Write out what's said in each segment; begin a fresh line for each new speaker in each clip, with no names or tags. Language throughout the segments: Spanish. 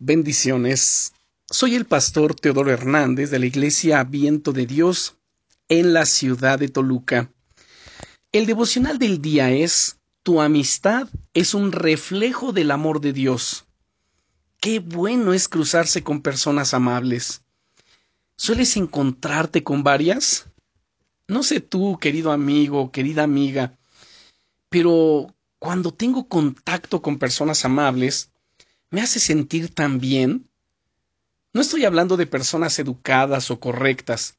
Bendiciones. Soy el pastor Teodoro Hernández de la Iglesia Viento de Dios en la ciudad de Toluca. El devocional del día es Tu amistad es un reflejo del amor de Dios. Qué bueno es cruzarse con personas amables. ¿Sueles encontrarte con varias? No sé tú, querido amigo, querida amiga, pero cuando tengo contacto con personas amables, me hace sentir tan bien. No estoy hablando de personas educadas o correctas,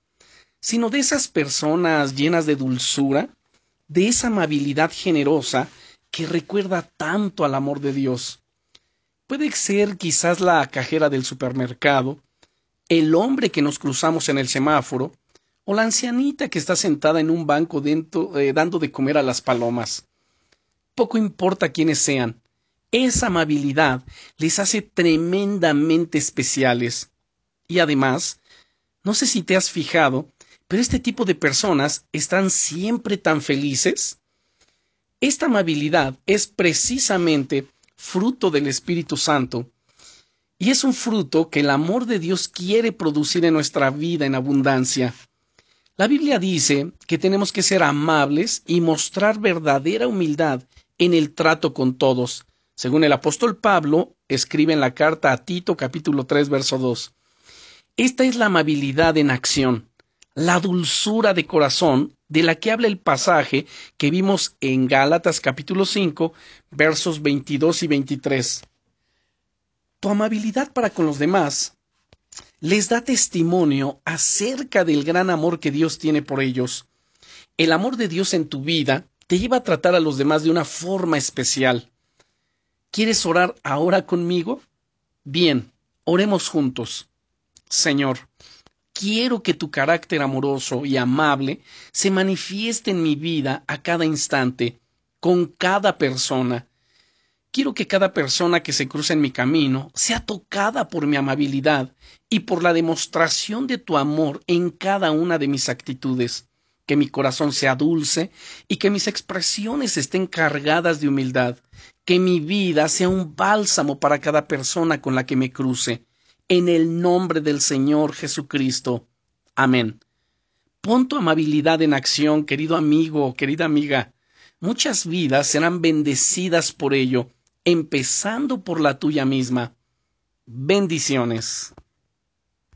sino de esas personas llenas de dulzura, de esa amabilidad generosa que recuerda tanto al amor de Dios. Puede ser quizás la cajera del supermercado, el hombre que nos cruzamos en el semáforo, o la ancianita que está sentada en un banco dentro, eh, dando de comer a las palomas. Poco importa quiénes sean, esa amabilidad les hace tremendamente especiales. Y además, no sé si te has fijado, pero este tipo de personas están siempre tan felices. Esta amabilidad es precisamente fruto del Espíritu Santo, y es un fruto que el amor de Dios quiere producir en nuestra vida en abundancia. La Biblia dice que tenemos que ser amables y mostrar verdadera humildad en el trato con todos, según el apóstol Pablo escribe en la carta a Tito capítulo 3 verso 2. Esta es la amabilidad en acción, la dulzura de corazón de la que habla el pasaje que vimos en Gálatas capítulo 5 versos 22 y 23. Tu amabilidad para con los demás les da testimonio acerca del gran amor que Dios tiene por ellos. El amor de Dios en tu vida te lleva a tratar a los demás de una forma especial. ¿Quieres orar ahora conmigo? Bien, oremos juntos. Señor, quiero que tu carácter amoroso y amable se manifieste en mi vida a cada instante, con cada persona. Quiero que cada persona que se cruce en mi camino sea tocada por mi amabilidad y por la demostración de tu amor en cada una de mis actitudes. Que mi corazón sea dulce y que mis expresiones estén cargadas de humildad que mi vida sea un bálsamo para cada persona con la que me cruce. En el nombre del Señor Jesucristo. Amén. Pon tu amabilidad en acción, querido amigo querida amiga. Muchas vidas serán bendecidas por ello, empezando por la tuya misma. Bendiciones.